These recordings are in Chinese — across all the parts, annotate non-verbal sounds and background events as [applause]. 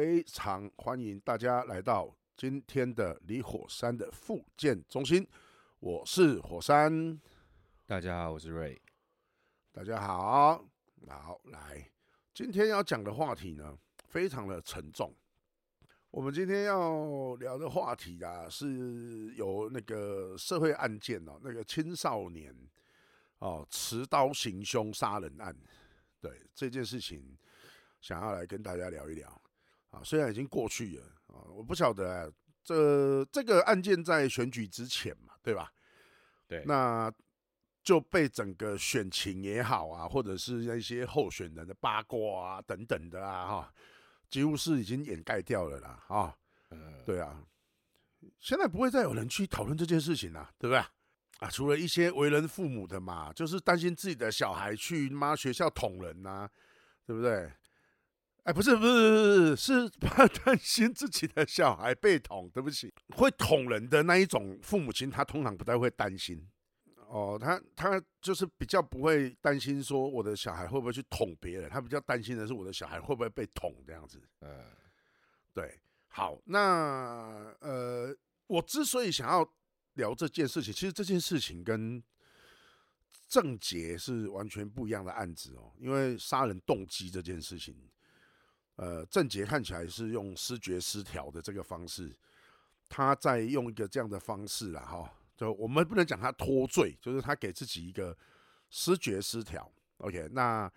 非常欢迎大家来到今天的离火山的复健中心。我是火山，大家好，我是瑞。大家好，好来，今天要讲的话题呢，非常的沉重。我们今天要聊的话题啊，是有那个社会案件哦，那个青少年哦持刀行凶杀人案，对这件事情。想要来跟大家聊一聊啊，虽然已经过去了啊，我不晓得、啊、这这个案件在选举之前嘛，对吧？对，那就被整个选情也好啊，或者是那些候选人的八卦啊等等的啊，哈，几乎是已经掩盖掉了啦，啊，对啊，现在不会再有人去讨论这件事情了，对不对？啊，除了一些为人父母的嘛，就是担心自己的小孩去妈学校捅人呐，对不对？哎，不是不是，是 [laughs] 怕担心自己的小孩被捅。对不起，会捅人的那一种父母亲，他通常不太会担心。哦，他他就是比较不会担心说我的小孩会不会去捅别人，他比较担心的是我的小孩会不会被捅这样子。嗯，对。好，那呃，我之所以想要聊这件事情，其实这件事情跟郑捷是完全不一样的案子哦，因为杀人动机这件事情。呃，郑杰看起来是用思觉失调的这个方式，他在用一个这样的方式啦，哈，就我们不能讲他脱罪，就是他给自己一个思觉失调。OK，那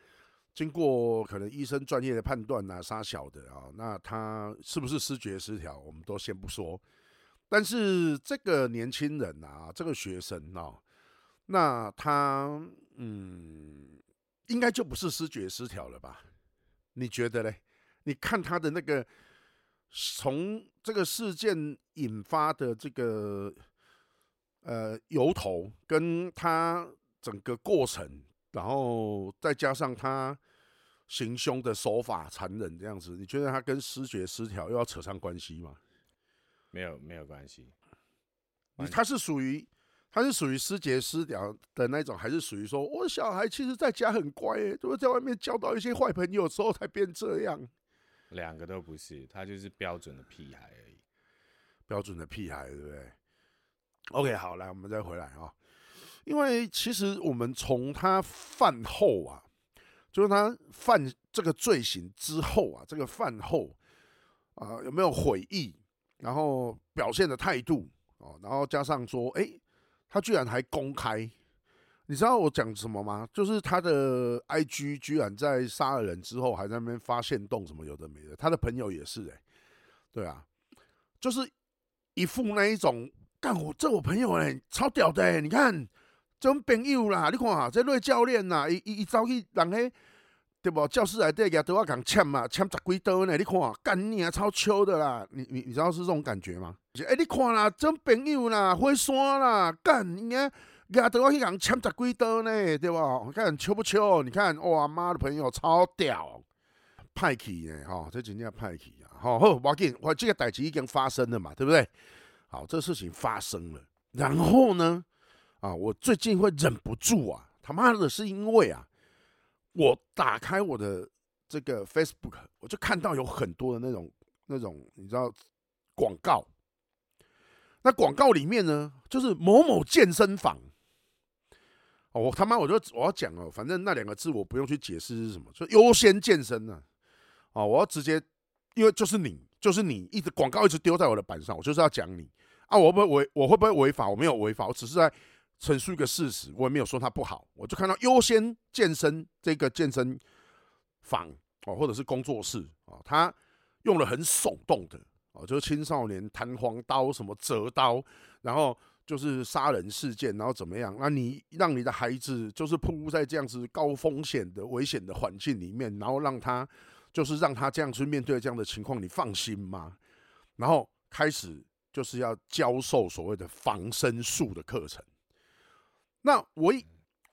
经过可能医生专业的判断呐，杀小的啊，那他是不是思觉失调，我们都先不说。但是这个年轻人啊，这个学生啊，那他嗯，应该就不是思觉失调了吧？你觉得嘞？你看他的那个，从这个事件引发的这个呃由头，跟他整个过程，然后再加上他行凶的手法残忍这样子，你觉得他跟失觉失调又要扯上关系吗？没有，没有关系。你他是属于他是属于失节失调的那种，还是属于说我小孩其实在家很乖，欸，都是在外面交到一些坏朋友之后才变这样？两个都不是，他就是标准的屁孩而已，标准的屁孩，对不对？OK，好，来，我们再回来啊。因为其实我们从他犯后啊，就是他犯这个罪行之后啊，这个犯后啊有没有悔意，然后表现的态度啊，然后加上说，哎，他居然还公开。你知道我讲什么吗？就是他的 IG 居然在杀了人之后，还在那边发现动什么有的没的。他的朋友也是哎、对啊，就是一副那一种干我这我朋友哎、超屌的、你看这种朋友啦，你看啊，这类教练呐，一一一走去人嘿，对不？教室内底也都要讲签嘛，签十几刀呢。你看干你啊，超秋的啦！你你你知道是这种感觉吗？哎、欸，你看啦，这种朋友啦，会刷啦，干你看。亚德去讲签十几刀呢，对吧？你看秋不秋？你看哇，妈的朋友超屌，派气呢，哈，这真叫派气啊！好，好，我跟我这个代志已经发生了嘛，对不对？好，这事情发生了，然后呢，啊，我最近会忍不住啊，他妈的，是因为啊，我打开我的这个 Facebook，我就看到有很多的那种那种，你知道广告，那广告里面呢，就是某某健身房。哦，我他妈，我就我要讲哦，反正那两个字我不用去解释是什么，就优先健身呢。哦，我要直接，因为就是你，就是你一直广告一直丢在我的板上，我就是要讲你啊，我不会违，我会不会违法？我没有违法，我只是在陈述一个事实，我也没有说它不好。我就看到优先健身这个健身房哦，或者是工作室啊，他用了很耸动的哦，就是青少年弹簧刀什么折刀，然后。就是杀人事件，然后怎么样？那你让你的孩子就是暴露在这样子高风险的危险的环境里面，然后让他就是让他这样去面对这样的情况，你放心吗？然后开始就是要教授所谓的防身术的课程。那我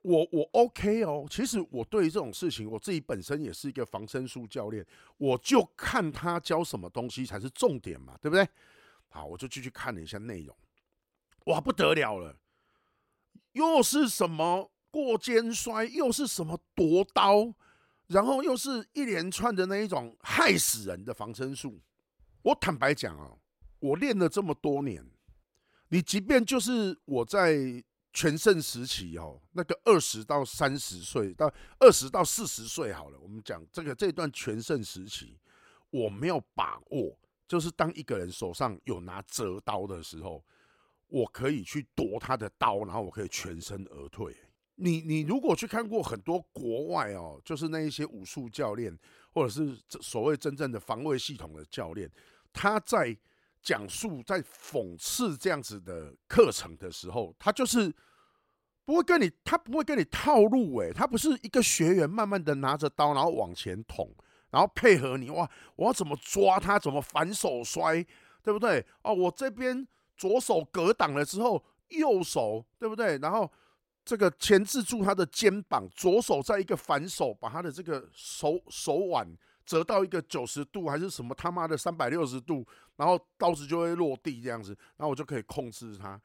我我 OK 哦，其实我对于这种事情，我自己本身也是一个防身术教练，我就看他教什么东西才是重点嘛，对不对？好，我就继续看了一下内容。哇，不得了了！又是什么过肩摔，又是什么夺刀，然后又是一连串的那一种害死人的防身术。我坦白讲啊，我练了这么多年，你即便就是我在全盛时期哦，那个二十到三十岁到二十到四十岁好了，我们讲这个这段全盛时期，我没有把握，就是当一个人手上有拿折刀的时候，我可以去夺他的刀，然后我可以全身而退。你你如果去看过很多国外哦，就是那一些武术教练，或者是所谓真正的防卫系统的教练，他在讲述在讽刺这样子的课程的时候，他就是不会跟你，他不会跟你套路诶，他不是一个学员慢慢的拿着刀，然后往前捅，然后配合你哇，我要怎么抓他，怎么反手摔，对不对？哦，我这边左手格挡了之后，右手对不对？然后。这个钳制住他的肩膀，左手再一个反手，把他的这个手手腕折到一个九十度，还是什么他妈的三百六十度，然后刀子就会落地这样子，然后我就可以控制他。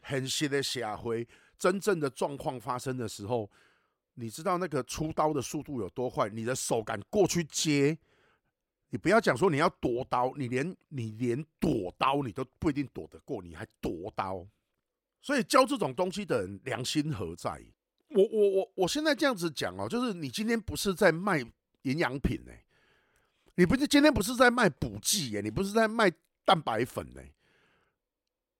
很细的下回，真正的状况发生的时候，你知道那个出刀的速度有多快？你的手敢过去接，你不要讲说你要夺刀，你连你连躲刀你都不一定躲得过，你还夺刀。所以教这种东西的人良心何在？我我我我现在这样子讲哦，就是你今天不是在卖营养品呢，你不是今天不是在卖补剂耶，你不是在卖蛋白粉呢？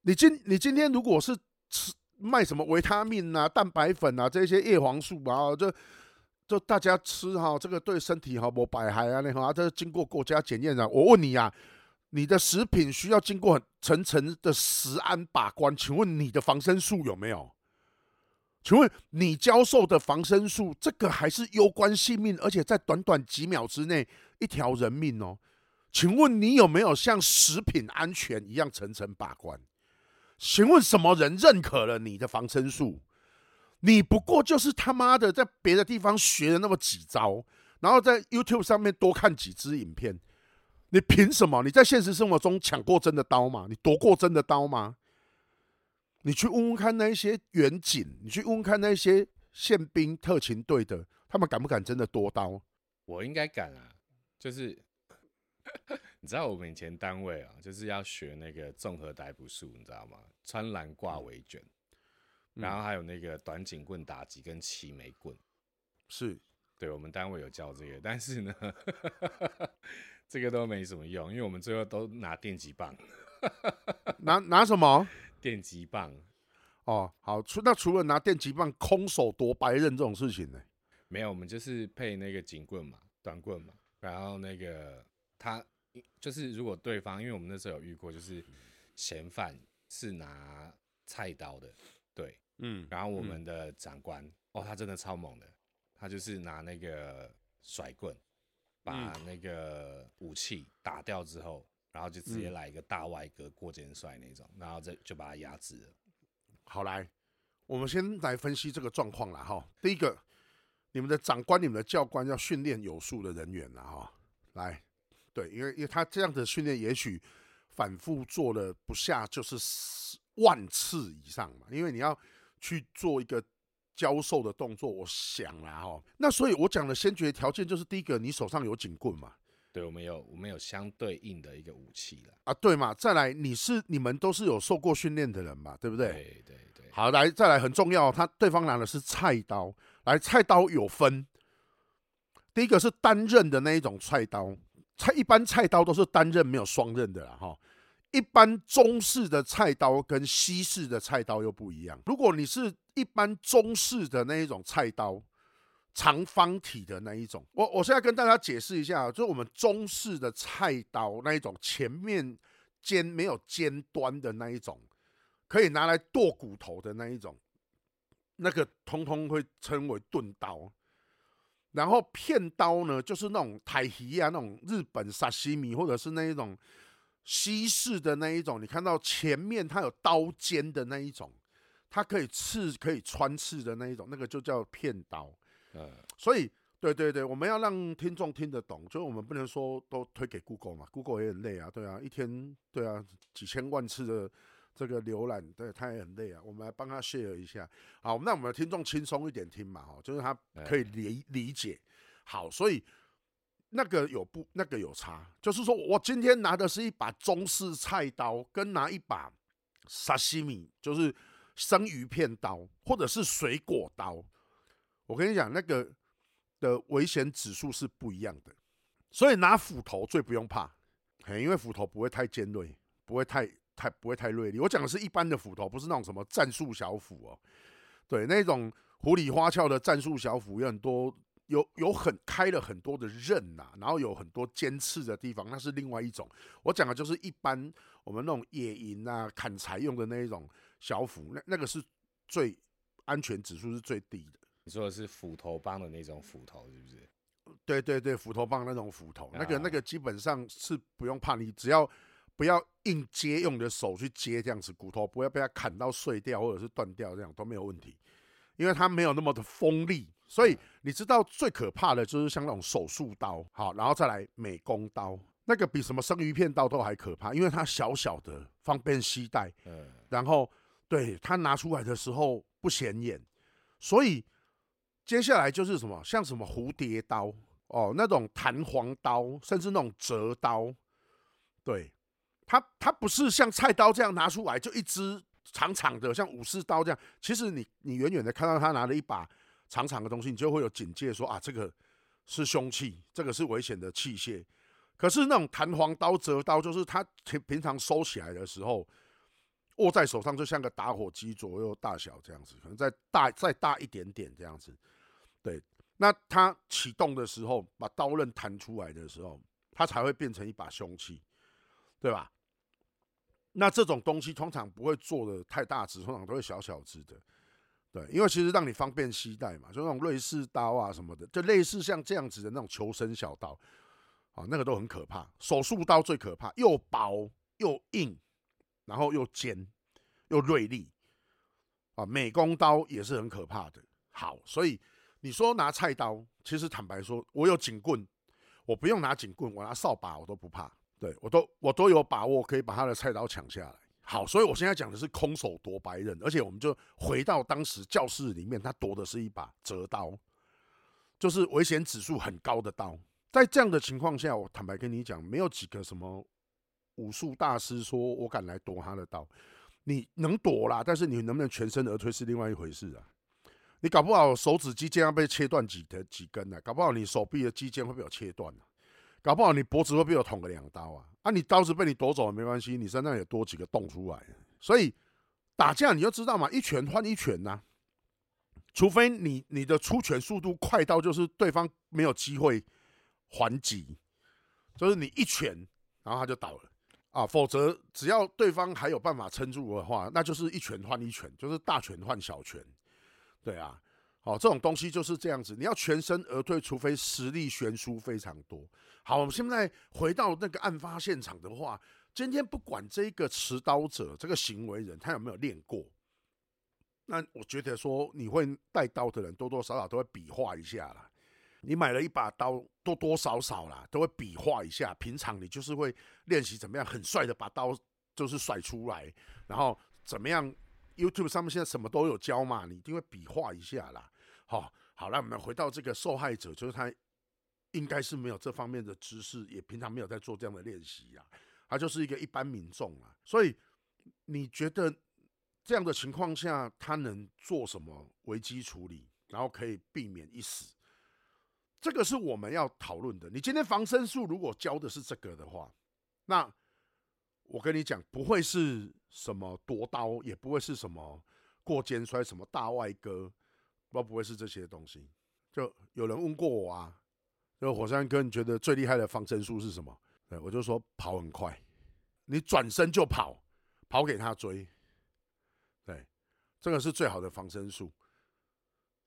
你今你今天如果是吃卖什么维他命啊、蛋白粉啊这些叶黄素啊，就就大家吃哈，这个对身体哈无百害啊，那哈，这经过国家检验的。我问你呀。你的食品需要经过层层的食安把关，请问你的防身术有没有？请问你教授的防身术，这个还是攸关性命，而且在短短几秒之内一条人命哦。请问你有没有像食品安全一样层层把关？请问什么人认可了你的防身术？你不过就是他妈的在别的地方学了那么几招，然后在 YouTube 上面多看几支影片。你凭什么？你在现实生活中抢过真的刀吗？你夺过真的刀吗？你去问问看那些远景，你去问问看那些宪兵特勤队的，他们敢不敢真的夺刀？我应该敢啊！就是 [laughs] 你知道我们以前单位啊，就是要学那个综合逮捕术，你知道吗？穿栏挂围卷，然后还有那个短警棍打击跟齐眉棍，是对我们单位有教这个，但是呢。[laughs] 这个都没什么用，因为我们最后都拿电击棒，[laughs] 拿拿什么？电击棒。哦，好，除那除了拿电击棒空手夺白刃这种事情呢？没有，我们就是配那个警棍嘛，短棍嘛，然后那个他就是如果对方，因为我们那时候有遇过，就是嫌犯是拿菜刀的，对，嗯，然后我们的长官，嗯、哦，他真的超猛的，他就是拿那个甩棍。把那个武器打掉之后，然后就直接来一个大外格过肩摔那种，然后这就把他压制了。好，来，我们先来分析这个状况了哈。第一个，你们的长官、你们的教官要训练有素的人员了哈。来，对，因为因为他这样的训练，也许反复做了不下就是万次以上嘛，因为你要去做一个。教授的动作，我想啦哈，那所以我讲的先决条件就是第一个，你手上有警棍嘛？对，我们有，我们有相对应的一个武器了啊，对嘛？再来，你是你们都是有受过训练的人嘛？对不对？对对对。好，来再来，很重要，他对方拿的是菜刀，来，菜刀有分，第一个是单刃的那一种菜刀，菜一般菜刀都是单刃没有双刃的啦哈。一般中式的菜刀跟西式的菜刀又不一样。如果你是一般中式的那一种菜刀，长方体的那一种，我我现在跟大家解释一下，就是我们中式的菜刀那一种前面尖没有尖端的那一种，可以拿来剁骨头的那一种，那个通通会称为钝刀。然后片刀呢，就是那种台皮啊，那种日本沙西米或者是那一种。西式的那一种，你看到前面它有刀尖的那一种，它可以刺、可以穿刺的那一种，那个就叫片刀。嗯，所以对对对，我们要让听众听得懂，就是我们不能说都推给 Google 嘛，Google 也很累啊，对啊，一天对啊几千万次的这个浏览，对，他也很累啊。我们来帮他 share 一下，好，那我们的听众轻松一点听嘛，哈，就是他可以理理解。好，所以那个有不那个有差，就是说我今天拿的是一把中式菜刀，跟拿一把沙西米，就是生鱼片刀，或者是水果刀，我跟你讲，那个的危险指数是不一样的。所以拿斧头最不用怕，因为斧头不会太尖锐，不会太太不会太锐利。我讲的是一般的斧头，不是那种什么战术小斧哦。对，那种糊里花俏的战术小斧有很多。有有很开了很多的刃呐、啊，然后有很多尖刺的地方，那是另外一种。我讲的就是一般我们那种野营啊、砍柴用的那一种小斧，那那个是最安全指数是最低的。你说的是斧头帮的那种斧头，是不是？对对对，斧头帮那种斧头，那个那个基本上是不用怕，你只要不要硬接，用你的手去接这样子，骨头不要被它砍到碎掉或者是断掉，这样都没有问题，因为它没有那么的锋利。所以你知道最可怕的就是像那种手术刀，好，然后再来美工刀，那个比什么生鱼片刀都还可怕，因为它小小的，方便携带，嗯，然后对它拿出来的时候不显眼，所以接下来就是什么，像什么蝴蝶刀哦，那种弹簧刀，甚至那种折刀，对，它它不是像菜刀这样拿出来就一支长长的，像武士刀这样，其实你你远远的看到他拿了一把。长长的东西，你就会有警戒说，啊，这个是凶器，这个是危险的器械。可是那种弹簧刀、折刀，就是它平平常收起来的时候，握在手上就像个打火机左右大小这样子，可能再大再大一点点这样子。对，那它启动的时候，把刀刃弹出来的时候，它才会变成一把凶器，对吧？那这种东西通常不会做的太大只，通常都会小小只的。对，因为其实让你方便携带嘛，就那种瑞士刀啊什么的，就类似像这样子的那种求生小刀，啊，那个都很可怕。手术刀最可怕，又薄又硬，然后又尖又锐利，啊，美工刀也是很可怕的。好，所以你说拿菜刀，其实坦白说，我有警棍，我不用拿警棍，我拿扫把我都不怕，对，我都我都有把握可以把他的菜刀抢下来。好，所以我现在讲的是空手夺白刃，而且我们就回到当时教室里面，他夺的是一把折刀，就是危险指数很高的刀。在这样的情况下，我坦白跟你讲，没有几个什么武术大师说我敢来夺他的刀。你能夺啦，但是你能不能全身而退是另外一回事啊。你搞不好手指肌腱要被切断几的几根呢、啊？搞不好你手臂的肌腱会被我切断啊。搞不好你脖子会被我捅个两刀啊！啊，你刀子被你夺走了没关系，你身上也多几个洞出来。所以打架你就知道嘛，一拳换一拳呐、除非你你的出拳速度快到就是对方没有机会还击，就是你一拳然后他就倒了啊。否则只要对方还有办法撑住的话，那就是一拳换一拳，就是大拳换小拳。对啊。哦，这种东西就是这样子，你要全身而退，除非实力悬殊非常多。好，我们现在回到那个案发现场的话，今天不管这个持刀者这个行为人他有没有练过，那我觉得说你会带刀的人多多少少都会比划一下啦。你买了一把刀，多多少少啦都会比划一下。平常你就是会练习怎么样很帅的把刀就是甩出来，然后怎么样？YouTube 上面现在什么都有教嘛，你一定会比划一下啦。好，好，那我们回到这个受害者，就是他应该是没有这方面的知识，也平常没有在做这样的练习呀。他就是一个一般民众啊，所以你觉得这样的情况下，他能做什么危机处理，然后可以避免一死？这个是我们要讨论的。你今天防身术如果教的是这个的话，那我跟你讲，不会是什么夺刀，也不会是什么过肩摔，什么大外割。都不会是这些东西。就有人问过我啊，就火山哥，你觉得最厉害的防身术是什么？对，我就说跑很快，你转身就跑，跑给他追。对，这个是最好的防身术。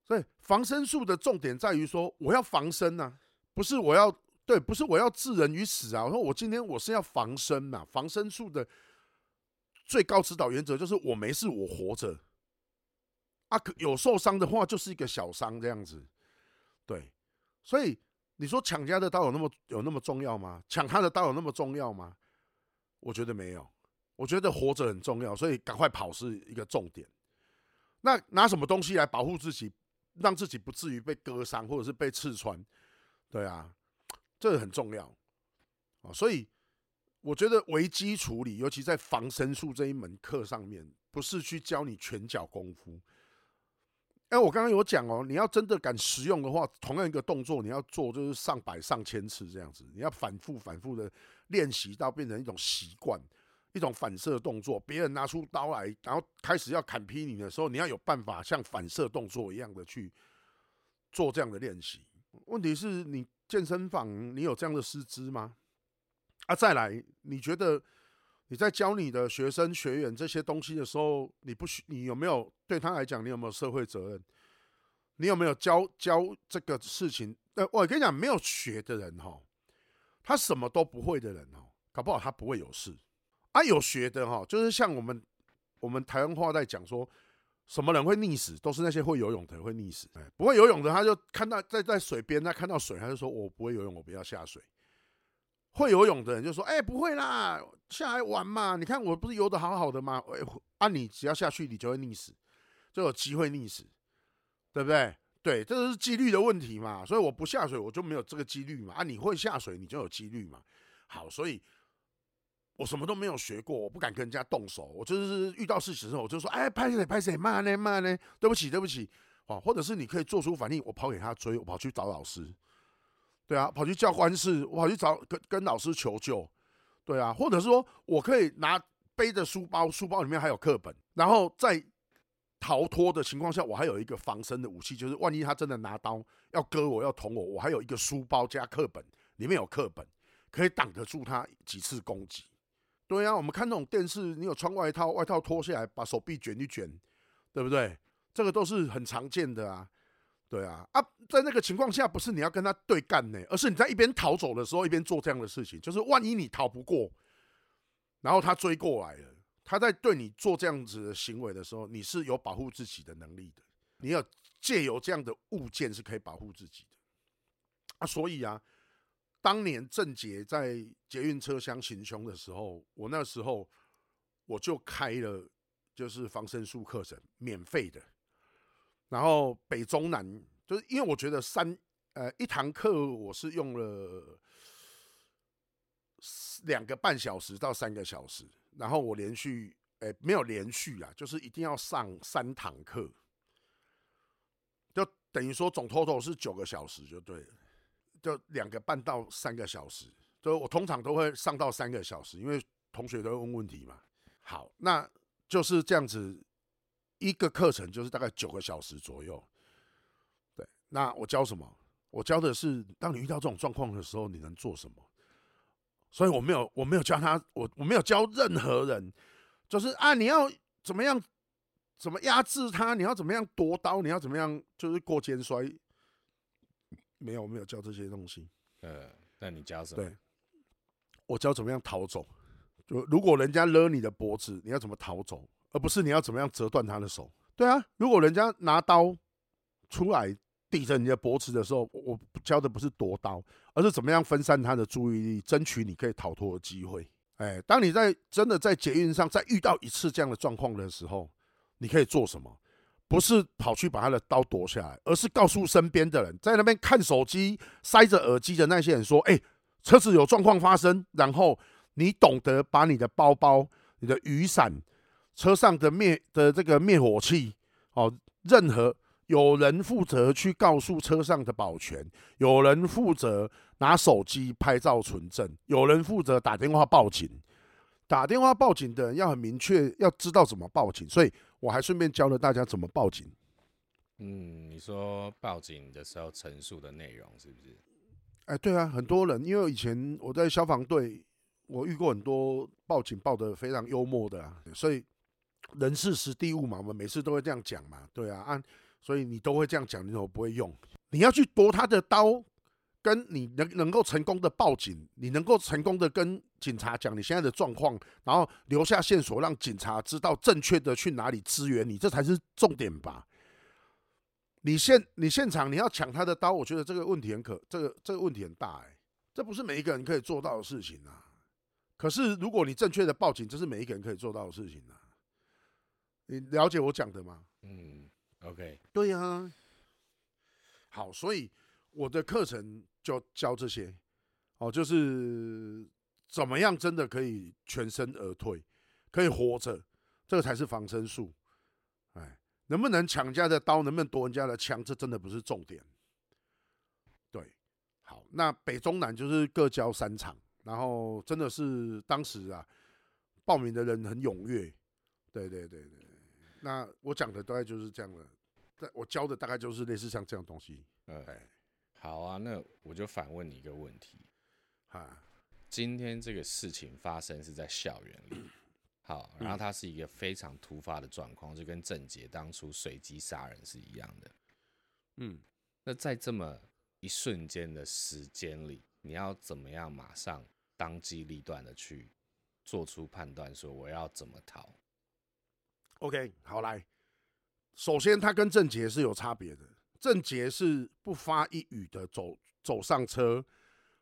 所以防身术的重点在于说，我要防身呐，不是我要对，不是我要置人于死啊。我说我今天我是要防身嘛，防身术的最高指导原则就是我没事，我活着。啊，有受伤的话，就是一个小伤这样子，对，所以你说抢家的刀有那么有那么重要吗？抢他的刀有那么重要吗？我觉得没有，我觉得活着很重要，所以赶快跑是一个重点。那拿什么东西来保护自己，让自己不至于被割伤或者是被刺穿？对啊，这个很重要啊。所以我觉得危机处理，尤其在防身术这一门课上面，不是去教你拳脚功夫。哎，我刚刚有讲哦，你要真的敢实用的话，同样一个动作，你要做就是上百上千次这样子，你要反复反复的练习到变成一种习惯。一种反射动作，别人拿出刀来，然后开始要砍劈你的时候，你要有办法像反射动作一样的去做这样的练习。问题是你健身房你有这样的师资吗？啊，再来，你觉得你在教你的学生学员这些东西的时候，你不需你有没有对他来讲，你有没有社会责任？你有没有教教这个事情？呃，我跟你讲，没有学的人哈，他什么都不会的人哈，搞不好他不会有事。啊，有学的哈，就是像我们我们台湾话在讲说，什么人会溺死，都是那些会游泳的人会溺死。哎，不会游泳的，他就看到在在水边，他看到水，他就说我不会游泳，我不要下水。会游泳的人就说，哎，不会啦，下来玩嘛。你看我不是游得好好的吗？哎，啊，你只要下去，你就会溺死，就有机会溺死，对不对？对，这是几率的问题嘛。所以我不下水，我就没有这个几率嘛。啊，你会下水，你就有几率嘛。好，所以。我什么都没有学过，我不敢跟人家动手。我就是遇到事情的时候，我就说：“哎，拍谁拍谁，慢呢慢呢，对不起对不起。”哦，或者是你可以做出反应，我跑给他追，我跑去找老师，对啊，跑去教官室，我跑去找跟跟老师求救，对啊，或者是说我可以拿背着书包，书包里面还有课本，然后在逃脱的情况下，我还有一个防身的武器，就是万一他真的拿刀要割我要捅我，我还有一个书包加课本，里面有课本，可以挡得住他几次攻击。对啊，我们看那种电视，你有穿外套，外套脱下来，把手臂卷一卷，对不对？这个都是很常见的啊。对啊，啊，在那个情况下，不是你要跟他对干呢，而是你在一边逃走的时候，一边做这样的事情。就是万一你逃不过，然后他追过来了，他在对你做这样子的行为的时候，你是有保护自己的能力的。你要借由这样的物件是可以保护自己的啊，所以啊。当年郑捷在捷运车厢行凶的时候，我那时候我就开了就是防身术课程，免费的。然后北中南就是因为我觉得三呃一堂课我是用了两个半小时到三个小时，然后我连续哎没有连续啊，就是一定要上三堂课，就等于说总 total 是九个小时就对了。就两个半到三个小时，就我通常都会上到三个小时，因为同学都会问问题嘛。好，那就是这样子，一个课程就是大概九个小时左右。对，那我教什么？我教的是，当你遇到这种状况的时候，你能做什么？所以我没有，我没有教他，我我没有教任何人，就是啊，你要怎么样，怎么压制他？你要怎么样夺刀？你要怎么样，就是过肩摔？没有，没有教这些东西。呃，那你教什么？对，我教怎么样逃走。就如果人家勒你的脖子，你要怎么逃走，而不是你要怎么样折断他的手。对啊，如果人家拿刀出来抵着你的脖子的时候，我教的不是夺刀，而是怎么样分散他的注意力，争取你可以逃脱的机会。哎，当你在真的在捷运上再遇到一次这样的状况的时候，你可以做什么？不是跑去把他的刀夺下来，而是告诉身边的人，在那边看手机、塞着耳机的那些人说：“哎，车子有状况发生。”然后你懂得把你的包包、你的雨伞、车上的灭的这个灭火器，哦，任何有人负责去告诉车上的保全，有人负责拿手机拍照存证，有人负责打电话报警。打电话报警的人要很明确，要知道怎么报警，所以。我还顺便教了大家怎么报警。嗯，你说报警的时候陈述的内容是不是？哎，对啊，很多人因为以前我在消防队，我遇过很多报警报的非常幽默的啊，所以人事时地物嘛，我们每次都会这样讲嘛，对啊，啊，所以你都会这样讲，你怎么不会用？你要去夺他的刀。跟你能能够成功的报警，你能够成功的跟警察讲你现在的状况，然后留下线索，让警察知道正确的去哪里支援你，这才是重点吧？你现你现场你要抢他的刀，我觉得这个问题很可，这个这个问题很大哎、这不是每一个人可以做到的事情啊。可是如果你正确的报警，这是每一个人可以做到的事情啊。你了解我讲的吗？嗯，OK，对呀、啊。好，所以。我的课程就教这些，哦，就是怎么样真的可以全身而退，可以活着，这个才是防身术。哎，能不能抢人家的刀，能不能夺人家的枪，这真的不是重点。对，好，那北中南就是各教三场，然后真的是当时啊，报名的人很踊跃。对对对对，那我讲的大概就是这样的，我教的大概就是类似像这样东西。哎，好啊，那我就反问你一个问题啊，今天这个事情发生是在校园里，好，然后它是一个非常突发的状况，就跟郑杰当初随机杀人是一样的。嗯，那在这么一瞬间的时间里，你要怎么样马上当机立断的去做出判断，说我要怎么逃？OK，好来，首先他跟郑杰是有差别的。郑杰是不发一语的走走上车，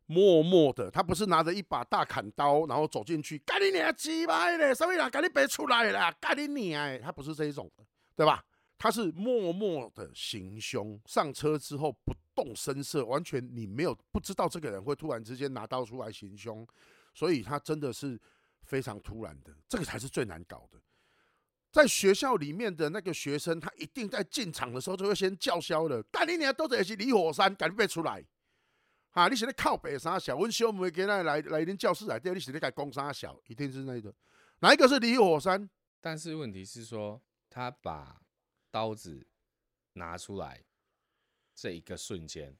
默默的，他不是拿着一把大砍刀，然后走进去，干你娘鸡巴嘞，什么人赶紧别出来啦，干你娘，他不是这一种的，对吧？他是默默的行凶，上车之后不动声色，完全你没有不知道这个人会突然之间拿刀出来行凶，所以他真的是非常突然的，这个才是最难搞的。在学校里面的那个学生，他一定在进场的时候就会先叫嚣了。干你娘，都是离火山，赶紧别出来！哈，你现在靠北三小，温修梅给那来来恁教室来，对，你现在该攻三小，一定是那个。哪一个是离火山？但是问题是说，他把刀子拿出来这一个瞬间，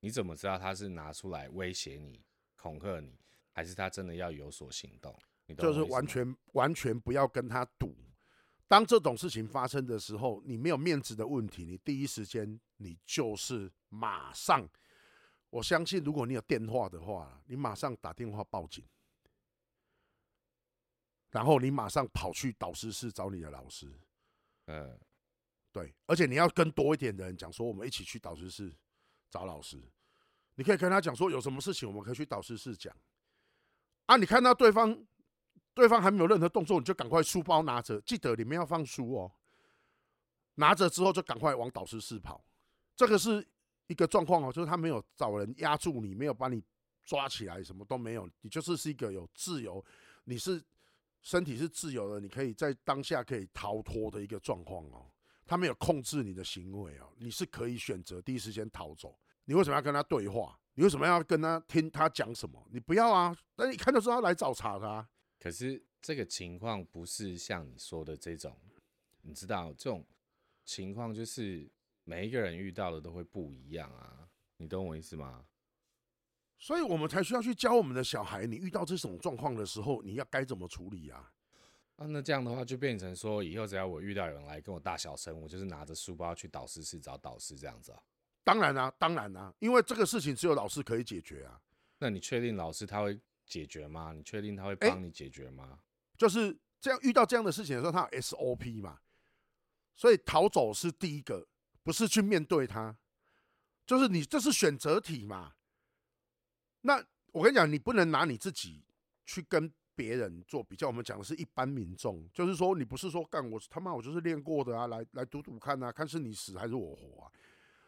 你怎么知道他是拿出来威胁你、恐吓你，还是他真的要有所行动？你就是完全完全不要跟他赌。当这种事情发生的时候，你没有面子的问题，你第一时间你就是马上。我相信，如果你有电话的话，你马上打电话报警，然后你马上跑去导师室找你的老师。嗯，对，而且你要跟多一点的人讲说，我们一起去导师室找老师。你可以跟他讲说，有什么事情我们可以去导师室讲。啊，你看到对方。对方还没有任何动作，你就赶快书包拿着，记得里面要放书哦。拿着之后就赶快往导师室跑，这个是一个状况哦，就是他没有找人压住你，没有把你抓起来，什么都没有，你就是是一个有自由，你是身体是自由的，你可以在当下可以逃脱的一个状况哦。他没有控制你的行为哦，你是可以选择第一时间逃走。你为什么要跟他对话？你为什么要跟他听他讲什么？你不要啊，那你看就知道他来找茬的啊。可是这个情况不是像你说的这种，你知道这种情况就是每一个人遇到的都会不一样啊，你懂我意思吗？所以我们才需要去教我们的小孩，你遇到这种状况的时候，你要该怎么处理啊？啊，那这样的话就变成说，以后只要我遇到有人来跟我大小声，我就是拿着书包去导师室找导师这样子啊？当然啊，当然啊，因为这个事情只有老师可以解决啊。那你确定老师他会？解决吗？你确定他会帮你解决吗？欸，就是这样，遇到这样的事情的时候，他有 SOP 嘛，所以逃走是第一个，不是去面对他，就是你这是选择题嘛。那我跟你讲，你不能拿你自己去跟别人做比较。我们讲的是一般民众，就是说你不是说干我他妈我就是练过的啊，来来赌赌看啊，看是你死还是我活啊。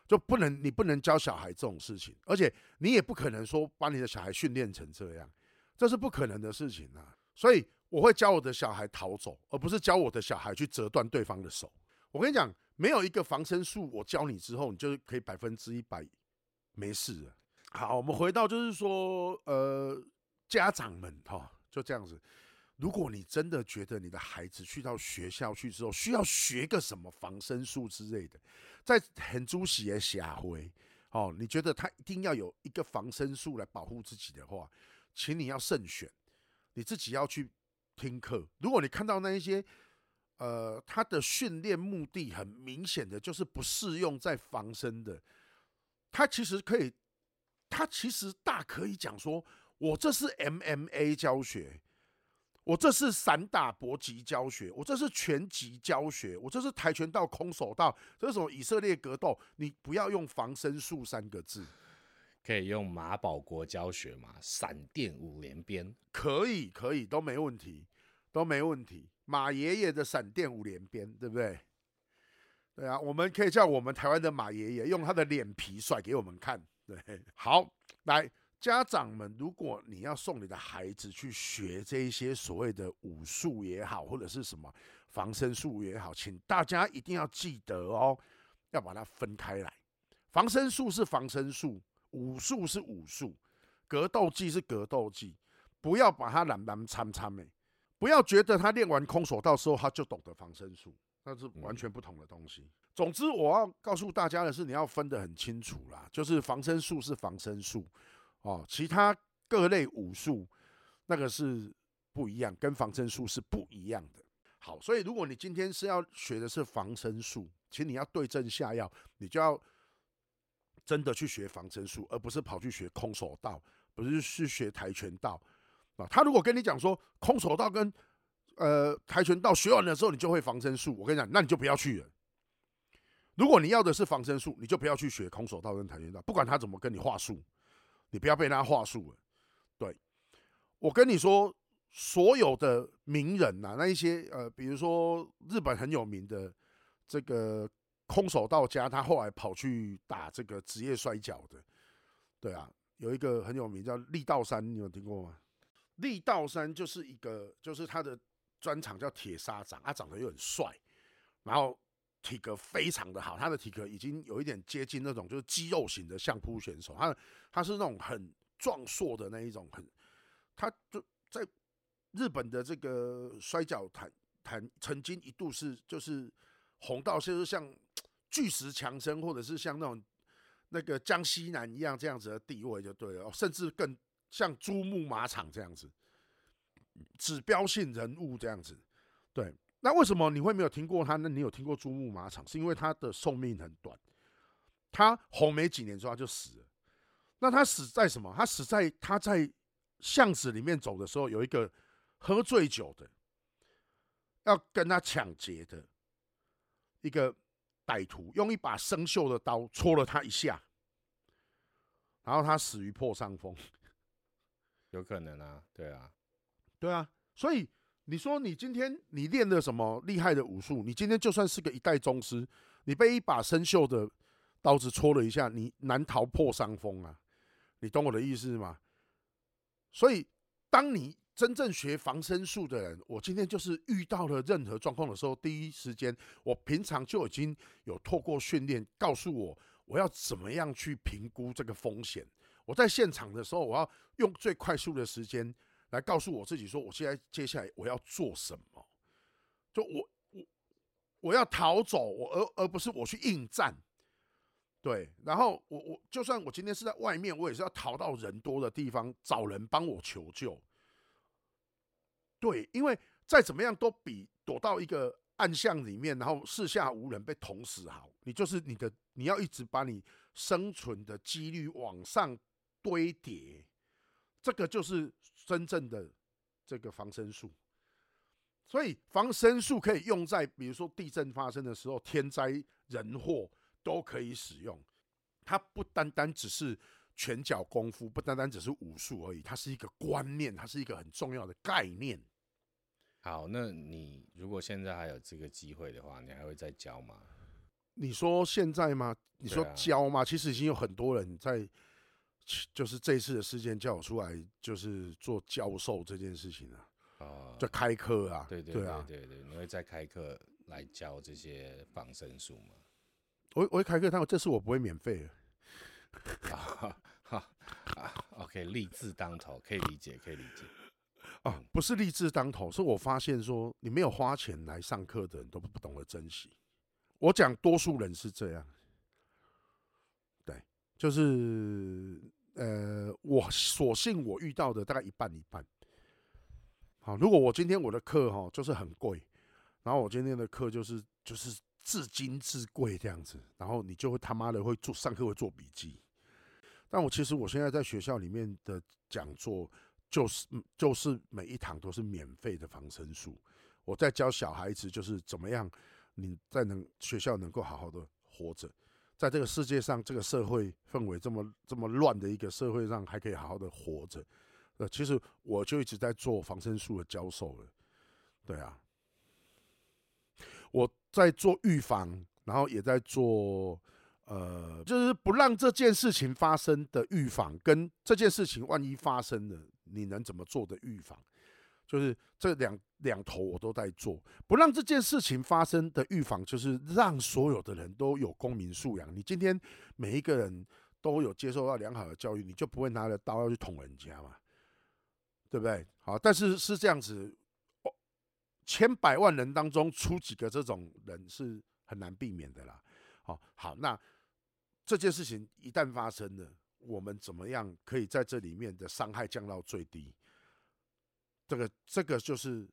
就不能你不能教小孩这种事情，而且你也不可能说把你的小孩训练成这样。这是不可能的事情啊！所以我会教我的小孩逃走，而不是教我的小孩去折断对方的手。我跟你讲，没有一个防身术，我教你之后，你就可以百分之一百没事了。好，我们回到就是说，呃，家长们哈，就这样子。如果你真的觉得你的孩子去到学校去之后，需要学个什么防身术之类的，在很主席的下回哦，你觉得他一定要有一个防身术来保护自己的话。请你要慎选，你自己要去听课。如果你看到那一些，呃，他的训练目的很明显的就是不适用在防身的，他其实可以，他其实大可以讲说，我这是 MMA 教学，我这是散打搏击教学，我这是拳击教学，我这是跆拳道、空手道，这是什么以色列格斗，你不要用防身术三个字。可以用马保国教学吗？闪电五连鞭可以，可以，都没问题，都没问题。马爷爷的闪电五连鞭，对不对？对啊，我们可以叫我们台湾的马爷爷用他的脸皮甩给我们看，对，好，来，家长们，如果你要送你的孩子去学这一些所谓的武术也好，或者是什么防身术也好，请大家一定要记得哦，要把它分开来。防身术是防身术，武术是武术，格斗技是格斗技，不要把它懒懒参参诶，不要觉得他练完空手道之后他就懂得防身术。那是完全不同的东西。总之，我要告诉大家的是，你要分得很清楚啦。就是防身术是防身术，哦，其他各类武术那个是不一样，跟防身术是不一样的。好，所以如果你今天是要学的是防身术，请你要对症下药，你就要真的去学防身术，而不是跑去学空手道，不是去学跆拳道啊。他如果跟你讲说空手道跟呃，跆拳道学完的时候，你就会防身术。我跟你讲，那你就不要去了。如果你要的是防身术，你就不要去学空手道跟跆拳道，不管他怎么跟你话术，你不要被他话术了。对，我跟你说，所有的名人呐、啊，那一些呃，比如说日本很有名的这个空手道家，他后来跑去打这个职业摔跤的，对啊，有一个很有名叫力道山，你有听过吗？力道山就是一个，就是他的。专长叫铁砂掌，他长得又很帅，然后体格非常的好，他的体格已经有一点接近那种就是肌肉型的相扑选手，他他是那种很壮硕的那一种，很他就在日本的这个摔跤坛坛曾经一度是就是红到就是像巨石强森或者是像那种那个江西南一样这样子的地位就对了，甚至更像珠穆马场这样子。指标性人物这样子，对，那为什么你会没有听过他？那你有听过珠穆马场？是因为他的寿命很短，他红没几年之后他就死了。那他死在什么？他死在他在巷子里面走的时候，有一个喝醉酒的要跟他抢劫的一个歹徒，用一把生锈的刀戳了他一下，然后他死于破伤风。有可能啊，对啊。对啊，所以你说你今天你练的什么厉害的武术？你今天就算是个一代宗师，你被一把生锈的刀子戳了一下，你难逃破伤风啊！你懂我的意思吗？所以，当你真正学防身术的人，我今天就是遇到了任何状况的时候，第一时间我平常就已经有透过训练告诉我，我要怎么样去评估这个风险。我在现场的时候，我要用最快速的时间。来告诉我自己说，我现在接下来我要做什么？就我我我要逃走，我而而不是我去应战。对，然后我我就算我今天是在外面，我也是要逃到人多的地方，找人帮我求救。对，因为再怎么样都比躲到一个暗巷里面，然后四下无人被捅死好。你就是你的，你要一直把你生存的几率往上堆叠。这个就是真正的这个防身术，所以防身术可以用在比如说地震发生的时候，天灾人祸都可以使用。它不单单只是拳脚功夫，不单单只是武术而已，它是一个观念，它是一个很重要的概念。好，那你如果现在还有这个机会的话，你还会再教吗？你说现在吗？你说教吗？其实已经有很多人在。就是这次的事件叫我出来，就是做教授这件事情啊，啊，就开课啊，对对对对对，对，你会再开课来教这些防身术吗？我我会开课，但我这次我不会免费的。[laughs] 好，啊，OK，立志当头，可以理解，可以理解。啊，不是立志当头，是我发现说，你没有花钱来上课的人都不懂得珍惜。我讲多数人是这样，对，就是。呃，我所幸我遇到的大概一半一半。好，如果我今天我的课哈就是很贵，然后我今天的课就是就是至精至贵这样子，然后你就会他妈的会做上课会做笔记。但我其实我现在在学校里面的讲座，就是就是每一堂都是免费的防身术。我在教小孩子，就是怎么样你在能学校能够好好的活着。在这个世界上，这个社会氛围这么这么乱的一个社会上，还可以好好的活着，呃，其实我就一直在做防身术的教授了，对啊，我在做预防，然后也在做呃，就是不让这件事情发生的预防，跟这件事情万一发生了，你能怎么做的预防，就是这两两头我都在做。不让这件事情发生的预防，就是让所有的人都有公民素养。你今天每一个人都有接受到良好的教育，你就不会拿着刀要去捅人家嘛，对不对？好，但是是这样子。哦千百万人当中出几个这种人是很难避免的啦。好，好，那这件事情一旦发生了，我们怎么样可以在这里面的伤害降到最低？这个，这个就是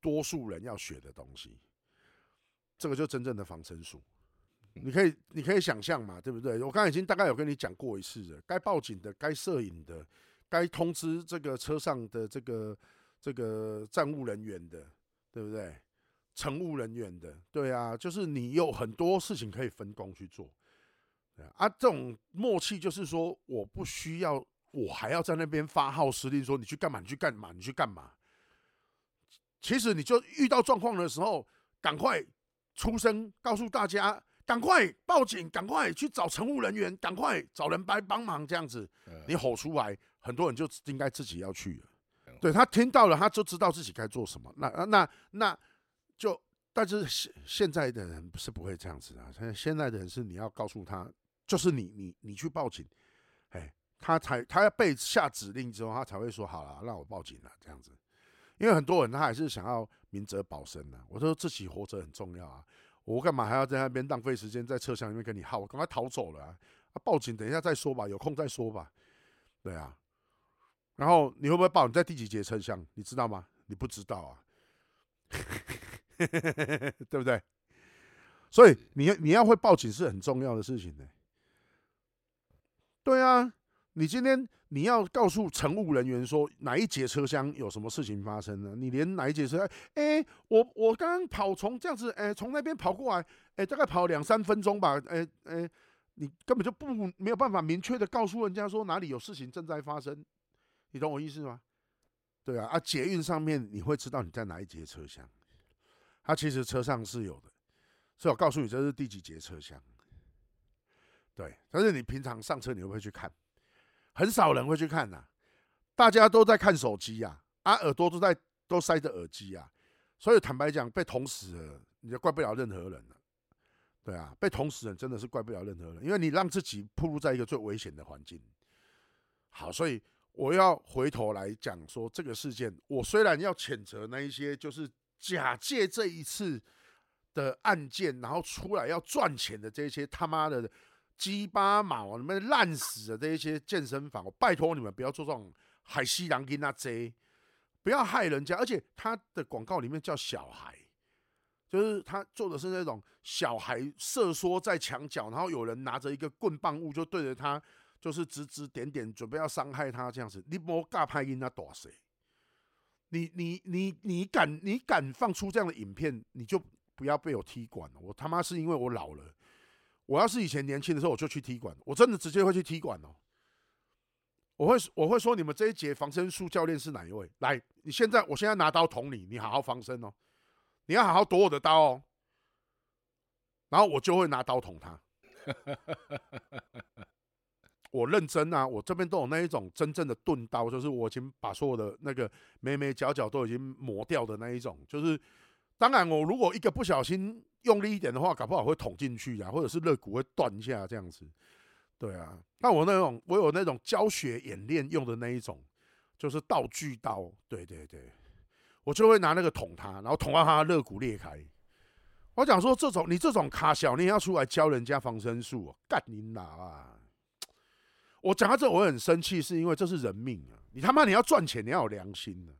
多数人要学的东西。这个就真正的防身术。你可以，你可以想象嘛，对不对？我刚才已经大概有跟你讲过一次了，该报警的、该摄影的、该通知这个车上的这个这个站务人员的。对不对？乘务人员的，对啊，就是你有很多事情可以分工去做，对啊，啊，这种默契就是说，我不需要，我还要在那边发号施令，说你去干嘛，你去干嘛，你去干嘛。其实你就遇到状况的时候，赶快出声告诉大家，赶快报警，赶快去找乘务人员，赶快找人来帮忙，这样子，你吼出来，很多人就应该自己要去了。对，他听到了，他就知道自己该做什么。那那那就，但是现现在的人是不会这样子啊。现现在的人是你要告诉他，就是你你你去报警，哎，他才他要被下指令之后，他才会说好了，让我报警了这样子。因为很多人他还是想要明哲保身的。我说自己活着很重要啊，我干嘛还要在那边浪费时间在车厢里面跟你耗？我赶快逃走了啊！报警等一下再说吧，有空再说吧。对啊。然后你会不会报？你在第几节车厢？你知道吗？你不知道啊，[laughs] 对不对？所以你要你要会报警是很重要的事情的。对啊，你今天你要告诉乘务人员说哪一节车厢有什么事情发生呢？你连哪一节车厢？哎，我我刚刚跑从这样子，哎，从那边跑过来，哎，大概跑两三分钟吧，哎哎，你根本就不没有办法明确的告诉人家说哪里有事情正在发生。你懂我意思吗？对啊，啊，捷运上面你会知道你在哪一节车厢，它其实车上是有的，所以我告诉你这是第几节车厢。对，但是你平常上车你会不会去看？很少人会去看呐、大家都在看手机呀，啊，耳朵都在都塞着耳机啊，所以坦白讲，被捅死了，你就怪不了任何人了。对啊，被捅死人真的是怪不了任何人，因为你让自己暴露在一个最危险的环境。好，所以。我要回头来讲说这个事件，我虽然要谴责那一些就是假借这一次的案件，然后出来要赚钱的这些他妈的鸡巴毛，你们烂死的这一些健身房，我拜托你们不要做这种海西洋跟那贼，不要害人家。而且他的广告里面叫小孩，就是他做的是那种小孩瑟缩在墙角，然后有人拿着一个棍棒物就对着他。就是指指点点，准备要伤害他这样子。你莫尬拍音那大谁？你你你你敢你敢放出这样的影片，你就不要被我踢馆了。我他妈是因为我老了。我要是以前年轻的时候，我就去踢馆，我真的直接会去踢馆哦。我会我会说，你们这一节防身术教练是哪一位？来，你现在我现在拿刀捅你，你好好防身哦。你要好好躲我的刀哦。然后我就会拿刀捅他。[laughs] 我认真啊，我这边都有那一种真正的钝刀，就是我已经把所有的那个眉眉角角都已经磨掉的那一种。就是当然，我如果一个不小心用力一点的话，搞不好会捅进去啊，或者是肋骨会断一下这样子。对啊，那我那种我有那种教学演练用的那一种，就是道具刀。对对对，我就会拿那个捅他，然后捅到他肋骨裂开。我讲说，这种你这种卡小，你也要出来教人家防身术，干你哪啊！我讲到这，我很生气，是因为这是人命啊！你他妈你要赚钱，你要有良心的。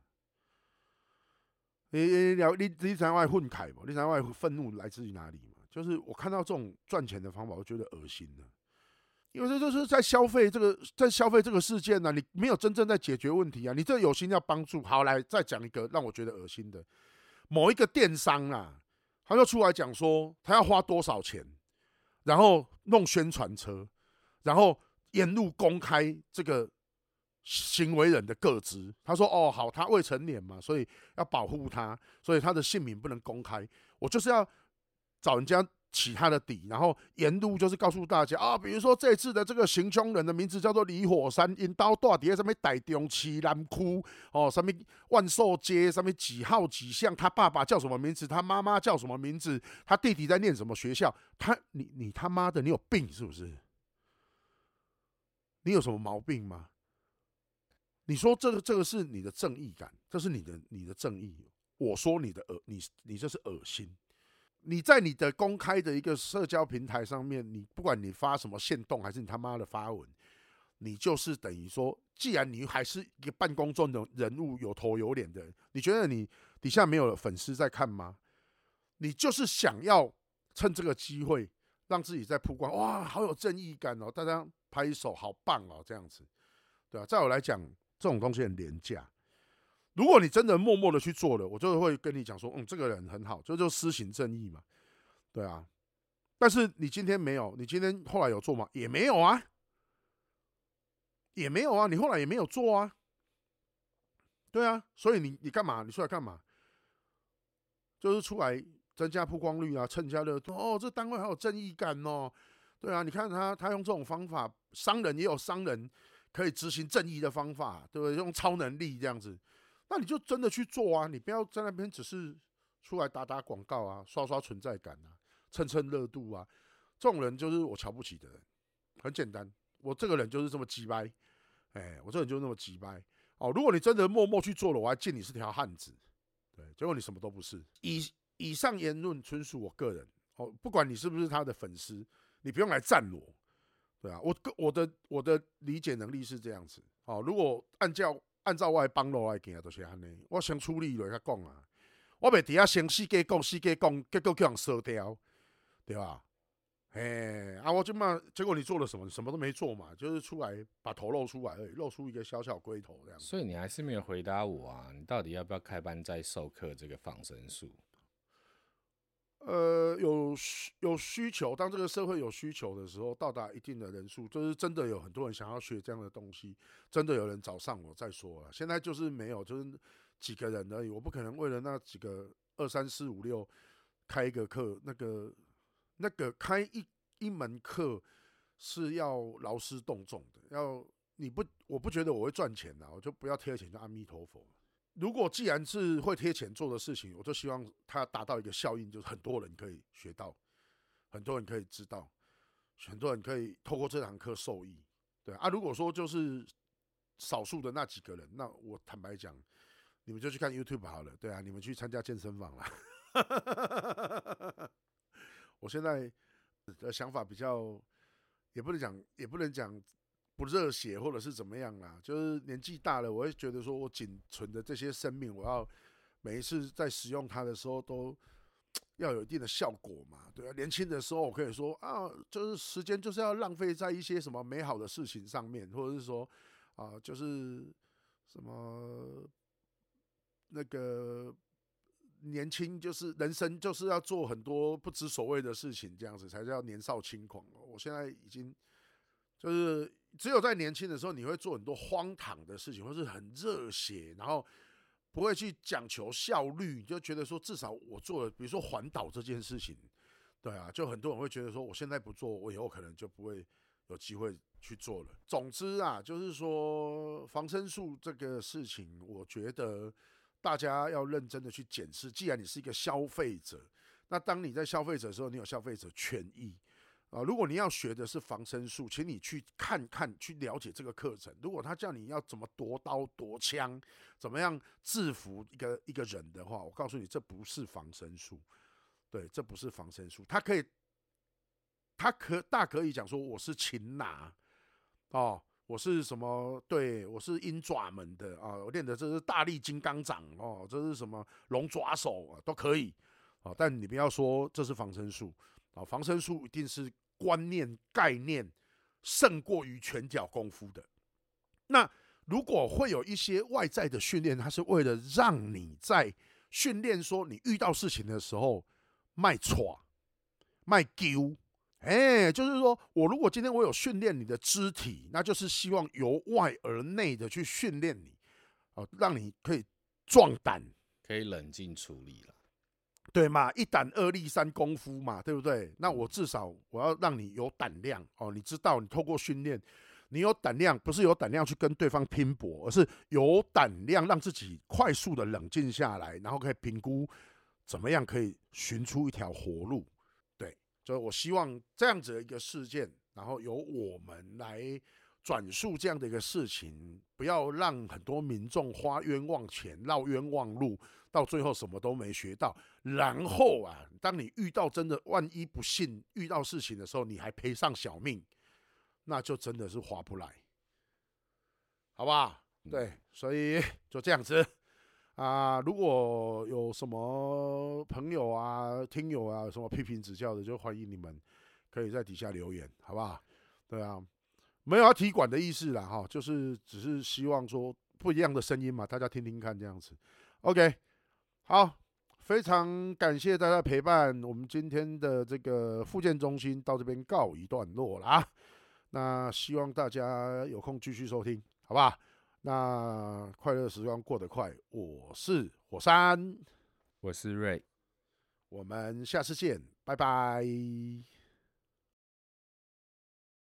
你你你你在外混凯嘛？你在外愤怒来自于哪里嘛？就是我看到这种赚钱的方法，我觉得恶心的。因为这就是在消费这个，在消费这个事件呢，你没有真正在解决问题啊！你这有心要帮助，好来再讲一个让我觉得恶心的，某一个电商啊，他就出来讲说他要花多少钱，然后弄宣传车，然后。沿路公开这个行为人的个资，他说：“哦，好，他未成年嘛，所以要保护他，所以他的姓名不能公开。我就是要找人家起他的底，然后沿路就是告诉大家啊，比如说这次的这个行凶人的名字叫做李火山，因刀断底下什么台中市南区哦，什么万寿街，上面几号几巷，他爸爸叫什么名字，他妈妈叫什么名字，他弟弟在念什么学校，他你你他妈的，你有病是不是？你有什么毛病吗？你说这个这个是你的正义感，这是你的你的正义，我说你的恶，你你这是恶心。你在你的公开的一个社交平台上面，你不管你发什么限动，还是你他妈的发文，你就是等于说，既然你还是一个半公众的人物，有头有脸的，你觉得你底下没有粉丝在看吗？你就是想要趁这个机会让自己在曝光，哇，好有正义感哦，大家拍手，好棒哦，这样子，对啊，在我来讲，这种东西很廉价。如果你真的默默的去做了，我就会跟你讲说，嗯，这个人很好，这就施行正义嘛，对啊。但是你今天没有，你今天后来有做吗？也没有啊，也没有啊，你后来也没有做啊，对啊。所以你你干嘛？你出来干嘛？就是出来增加曝光率啊，蹭加热度。哦，这单位还有正义感哦，对啊。你看他，他用这种方法，商人也有商人可以执行正义的方法，对不对？用超能力这样子。那你就真的去做啊！你不要在那边只是出来打打广告啊，刷刷存在感啊，蹭蹭热度啊。这种人就是我瞧不起的人。很简单，我这个人就是这么鸡掰。哎，我这个人就是那么鸡掰。哦，如果你真的默默去做了，我还敬你是条汉子。对，结果你什么都不是。以以上言论纯属我个人。哦，不管你是不是他的粉丝，你不用来赞我。对啊，我个我的我的理解能力是这样子。哦，如果按照。按照我的帮路来行，都是安尼。我先处理落来讲啊，我袂底下先死给讲，死给讲，结果叫人烧掉，对吧？哎，啊，我就嘛，结果你做了什么？什么都没做嘛，就是出来把头露出来而已，露出一个小小龟头这样。所以你还是没有回答我啊？你到底要不要开班再授课这个仿生术？呃，有需有需求，当这个社会有需求的时候，到达一定的人数，就是真的有很多人想要学这样的东西，真的有人找上我再说了。现在就是没有，就是几个人而已。我不可能为了那几个二三四五六开一个课，那个那个开一一门课是要劳师动众的，要你不，我不觉得我会赚钱的，我就不要贴钱，就阿弥陀佛。如果既然是会贴钱做的事情，我就希望它达到一个效应，就是很多人可以学到，很多人可以知道，很多人可以透过这堂课受益。对啊，如果说就是少数的那几个人，那我坦白讲，你们就去看 YouTube 好了。对啊，你们去参加健身房了。[laughs] 我现在的想法比较，也不能讲，也不能讲。不热血或者是怎么样啦，就是年纪大了，我会觉得说，我仅存的这些生命，我要每一次在使用它的时候，都要有一定的效果嘛，对啊。年轻的时候，我可以说啊，就是时间就是要浪费在一些什么美好的事情上面，或者是说啊，就是什么那个年轻，就是人生就是要做很多不知所谓的事情，这样子才叫年少轻狂。我现在已经就是。只有在年轻的时候，你会做很多荒唐的事情，或是很热血，然后不会去讲求效率，你就觉得说至少我做了，比如说环岛这件事情，对啊，就很多人会觉得说我现在不做，我以后可能就不会有机会去做了。总之啊，就是说防身术这个事情，我觉得大家要认真的去检视。既然你是一个消费者，那当你在消费者的时候，你有消费者权益。啊，如果你要学的是防身术，请你去看看，去了解这个课程。如果他叫你要怎么夺刀夺枪，怎么样制服一个一个人的话，我告诉你，这不是防身术。对，这不是防身术。他可以，他可大可以讲说我是擒拿，哦，我是什么？对，我是鹰爪门的啊，我练的这是大力金刚掌哦，这是什么龙爪手啊，都可以啊。但你不要说这是防身术啊，防身术一定是。观念概念胜过于拳脚功夫的。那如果会有一些外在的训练，它是为了让你在训练说你遇到事情的时候卖错、卖丢。哎，就是说我如果今天我有训练你的肢体，那就是希望由外而内的去训练你，哦，让你可以壮胆，可以冷静处理了。对嘛？一胆二力三功夫嘛，对不对？那我至少我要让你有胆量哦，你知道，你透过训练，你有胆量，不是有胆量去跟对方拼搏，而是有胆量让自己快速的冷静下来，然后可以评估怎么样可以寻出一条活路。对，所以我希望这样子的一个事件，然后由我们来。转述这样的一个事情，不要让很多民众花冤枉钱、绕冤枉路，到最后什么都没学到。然后啊，当你遇到真的万一不幸遇到事情的时候，你还赔上小命，那就真的是划不来，好吧？对，所以就这样子啊。如果有什么朋友啊、听友啊，有什么批评指教的，就欢迎你们可以在底下留言，好不好？对啊。没有要提管的意思啦，哈，就是只是希望说不一样的声音嘛，大家听听看这样子。OK，好，非常感谢大家陪伴，我们今天的这个复健中心到这边告一段落了啊。那希望大家有空继续收听，好吧？那快乐时光过得快，我是火山，我是瑞，我们下次见，拜拜。